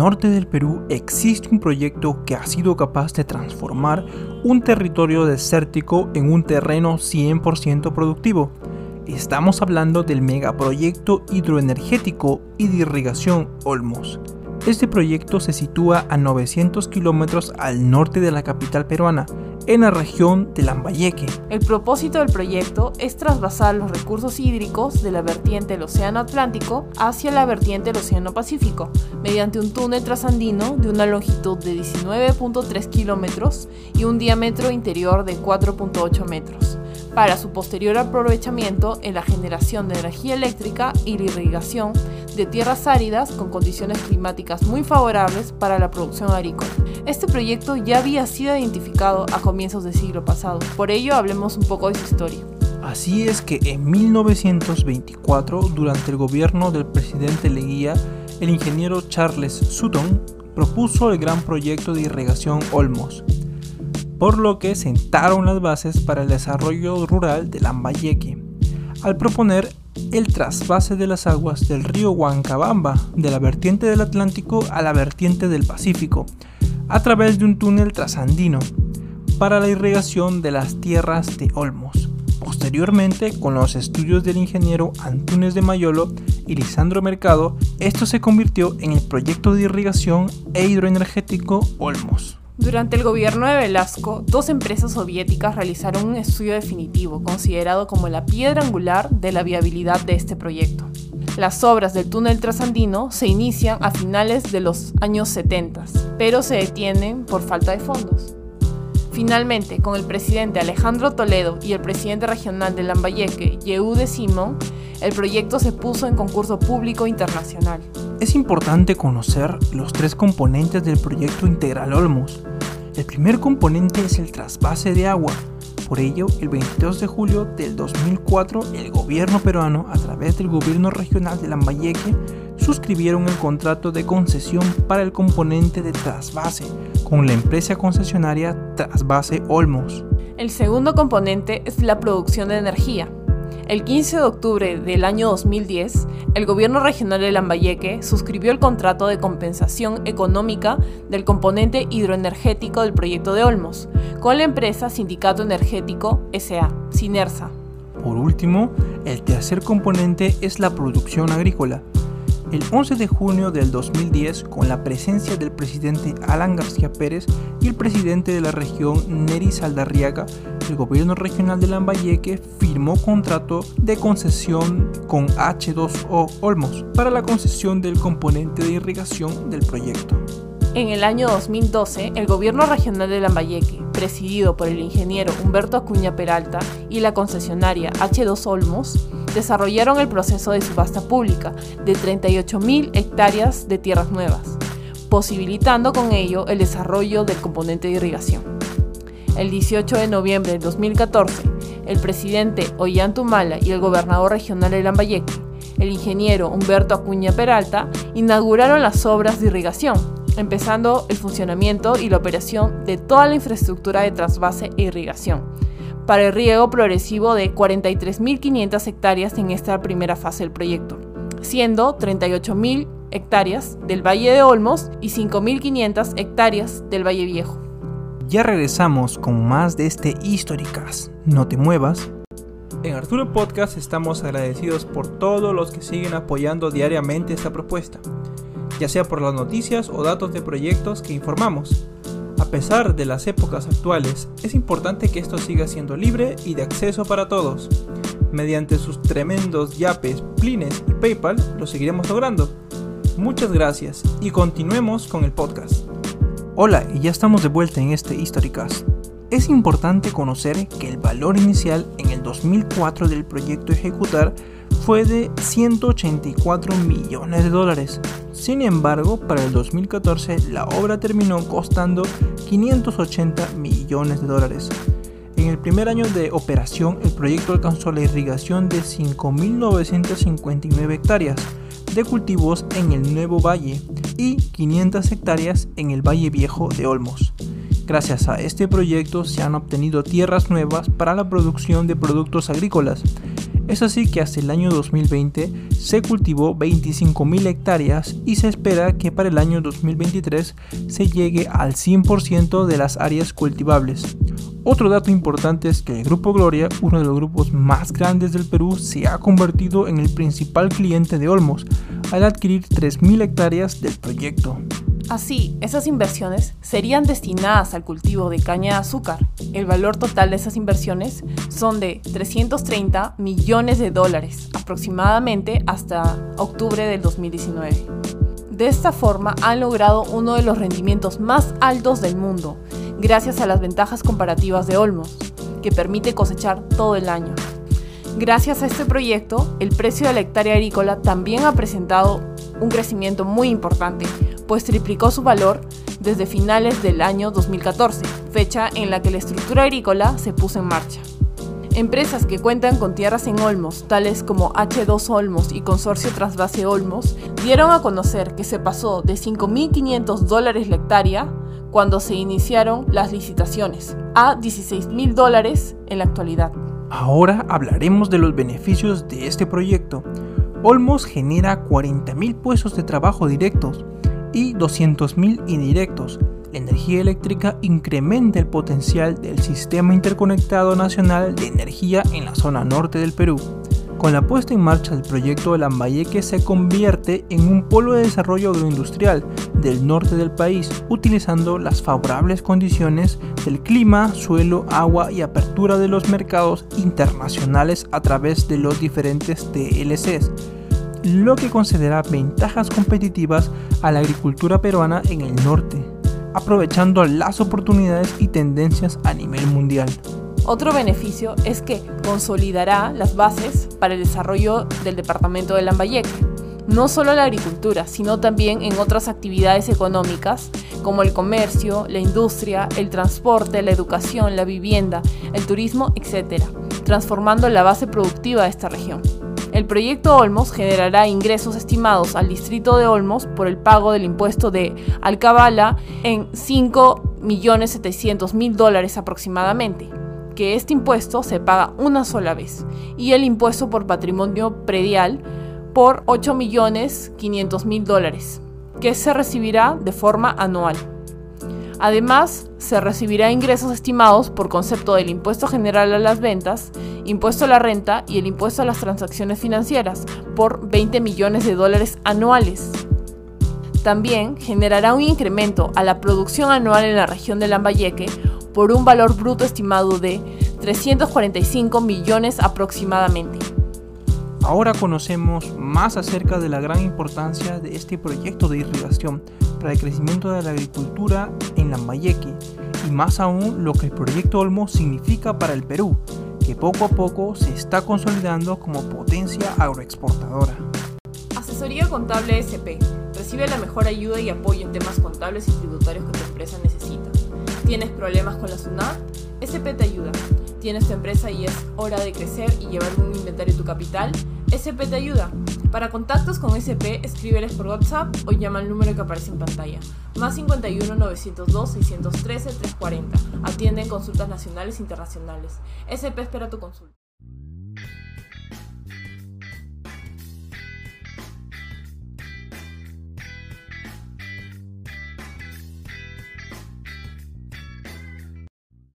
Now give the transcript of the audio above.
norte del Perú existe un proyecto que ha sido capaz de transformar un territorio desértico en un terreno 100% productivo. Estamos hablando del megaproyecto hidroenergético y de irrigación Olmos. Este proyecto se sitúa a 900 kilómetros al norte de la capital peruana, en la región de Lambayeque. El propósito del proyecto es trasvasar los recursos hídricos de la vertiente del Océano Atlántico hacia la vertiente del Océano Pacífico, mediante un túnel trasandino de una longitud de 19.3 kilómetros y un diámetro interior de 4.8 metros para su posterior aprovechamiento en la generación de energía eléctrica y la irrigación de tierras áridas con condiciones climáticas muy favorables para la producción agrícola. Este proyecto ya había sido identificado a comienzos del siglo pasado, por ello hablemos un poco de su historia. Así es que en 1924, durante el gobierno del presidente Leguía, el ingeniero Charles Sutton propuso el gran proyecto de irrigación Olmos, por lo que sentaron las bases para el desarrollo rural de Lambayeque, al proponer el trasvase de las aguas del río Huancabamba de la vertiente del Atlántico a la vertiente del Pacífico, a través de un túnel trasandino, para la irrigación de las tierras de Olmos. Posteriormente, con los estudios del ingeniero Antunes de Mayolo y Lisandro Mercado, esto se convirtió en el proyecto de irrigación e hidroenergético Olmos. Durante el gobierno de Velasco, dos empresas soviéticas realizaron un estudio definitivo, considerado como la piedra angular de la viabilidad de este proyecto. Las obras del túnel trasandino se inician a finales de los años 70, pero se detienen por falta de fondos. Finalmente, con el presidente Alejandro Toledo y el presidente regional de Lambayeque, Yehude Simón, el proyecto se puso en concurso público internacional. Es importante conocer los tres componentes del proyecto Integral Olmos. El primer componente es el trasvase de agua. Por ello, el 22 de julio del 2004, el gobierno peruano, a través del gobierno regional de Lambayeque, suscribieron el contrato de concesión para el componente de trasvase con la empresa concesionaria Trasvase Olmos. El segundo componente es la producción de energía. El 15 de octubre del año 2010, el gobierno regional de Lambayeque suscribió el contrato de compensación económica del componente hidroenergético del proyecto de Olmos con la empresa Sindicato Energético SA, Sinersa. Por último, el tercer componente es la producción agrícola. El 11 de junio del 2010, con la presencia del presidente Alan García Pérez y el presidente de la región Neri Saldarriaga, el gobierno regional de Lambayeque firmó contrato de concesión con H2O Olmos para la concesión del componente de irrigación del proyecto. En el año 2012, el gobierno regional de Lambayeque, presidido por el ingeniero Humberto Acuña Peralta y la concesionaria H2 Olmos, desarrollaron el proceso de subasta pública de 38.000 hectáreas de tierras nuevas, posibilitando con ello el desarrollo del componente de irrigación. El 18 de noviembre de 2014, el presidente Ollantumala y el gobernador regional de el ingeniero Humberto Acuña Peralta, inauguraron las obras de irrigación, empezando el funcionamiento y la operación de toda la infraestructura de trasvase e irrigación para el riego progresivo de 43.500 hectáreas en esta primera fase del proyecto, siendo 38.000 hectáreas del Valle de Olmos y 5.500 hectáreas del Valle Viejo. Ya regresamos con más de este Históricas. No te muevas. En Arturo Podcast estamos agradecidos por todos los que siguen apoyando diariamente esta propuesta, ya sea por las noticias o datos de proyectos que informamos. A pesar de las épocas actuales, es importante que esto siga siendo libre y de acceso para todos. Mediante sus tremendos yapes, plines y PayPal lo seguiremos logrando. Muchas gracias y continuemos con el podcast. Hola y ya estamos de vuelta en este Historicast. Es importante conocer que el valor inicial en el 2004 del proyecto ejecutar fue de 184 millones de dólares. Sin embargo, para el 2014 la obra terminó costando 580 millones de dólares. En el primer año de operación, el proyecto alcanzó la irrigación de 5.959 hectáreas de cultivos en el Nuevo Valle y 500 hectáreas en el Valle Viejo de Olmos. Gracias a este proyecto se han obtenido tierras nuevas para la producción de productos agrícolas Es así que hasta el año 2020 se cultivó 25.000 hectáreas y se espera que para el año 2023 se llegue al 100% de las áreas cultivables. Otro dato importante es que el Grupo Gloria, uno de los grupos más grandes del Perú, se ha convertido en el principal cliente de Olmos al adquirir 3.000 hectáreas del proyecto. Así, esas inversiones serían destinadas al cultivo de caña de azúcar. El valor total de esas inversiones son de 330 millones de dólares aproximadamente hasta octubre del 2019. De esta forma han logrado uno de los rendimientos más altos del mundo, gracias a las ventajas comparativas de Olmos, que permite cosechar todo el año. Gracias a este proyecto, el precio de la hectárea agrícola también ha presentado un crecimiento muy importante, pues triplicó su valor desde finales del año 2014, fecha en la que la estructura agrícola se puso en marcha. Empresas que cuentan con tierras en Olmos, tales como H2 Olmos y Consorcio Trasvase Olmos, dieron a conocer que se pasó de 5.500 dólares la hectárea cuando se iniciaron las licitaciones a 16.000 dólares en la actualidad. Ahora hablaremos de los beneficios de este proyecto. Olmos genera 40.000 puestos de trabajo directos y 200.000 indirectos, la energía eléctrica incrementa el potencial del Sistema Interconectado Nacional de Energía en la zona norte del Perú. Con la puesta en marcha del proyecto de Lambayeque se convierte en un polo de desarrollo agroindustrial del norte del país, utilizando las favorables condiciones del clima, suelo, agua y apertura de los mercados internacionales a través de los diferentes TLCs, lo que concederá ventajas competitivas a la agricultura peruana en el norte aprovechando las oportunidades y tendencias a nivel mundial. Otro beneficio es que consolidará las bases para el desarrollo del departamento de Lambayeque, no solo la agricultura, sino también en otras actividades económicas como el comercio, la industria, el transporte, la educación, la vivienda, el turismo, etc., transformando la base productiva de esta región. El proyecto Olmos generará ingresos estimados al distrito de Olmos por el pago del impuesto de Alcabala en 5.700.000 dólares aproximadamente, que este impuesto se paga una sola vez, y el impuesto por patrimonio predial por 8.500.000 dólares, que se recibirá de forma anual. Además, se recibirá ingresos estimados por concepto del impuesto general a las ventas, impuesto a la renta y el impuesto a las transacciones financieras por 20 millones de dólares anuales. También generará un incremento a la producción anual en la región de Lambayeque por un valor bruto estimado de 345 millones aproximadamente. Ahora conocemos más acerca de la gran importancia de este proyecto de irrigación para el crecimiento de la agricultura en Lambayeque y más aún lo que el proyecto Olmo significa para el Perú, que poco a poco se está consolidando como potencia agroexportadora. Asesoría Contable SP. Recibe la mejor ayuda y apoyo en temas contables y tributarios que tu empresa necesita. ¿Tienes problemas con la SUNAT? SP te ayuda. ¿Tienes tu empresa y es hora de crecer y llevar un inventario tu capital? SP te ayuda. Para contactos con SP, escríbeles por WhatsApp o llama al número que aparece en pantalla. Más 51 902 613 340. Atienden consultas nacionales e internacionales. SP espera tu consulta.